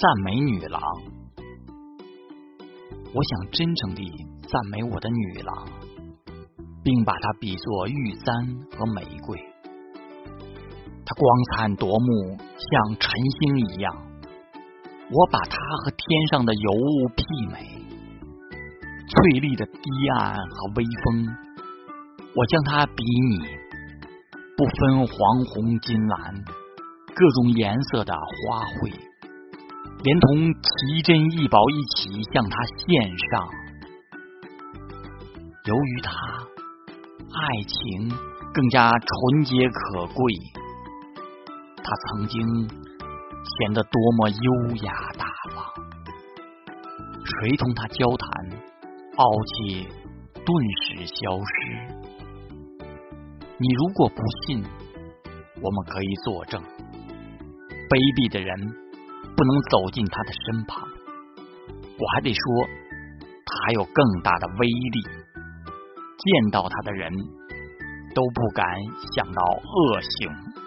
赞美女郎。我想真诚地赞美我的女郎，并把她比作玉簪和玫瑰。她光彩夺目，像晨星一样。我把她和天上的尤物媲美，翠丽的堤岸和微风，我将它比拟，不分黄红金蓝，各种颜色的花卉，连同奇珍异宝一起向他献上。由于他，爱情更加纯洁可贵。他曾经。显得多么优雅大方！谁同他交谈，傲气顿时消失。你如果不信，我们可以作证：卑鄙的人不能走进他的身旁。我还得说，他有更大的威力，见到他的人都不敢想到恶行。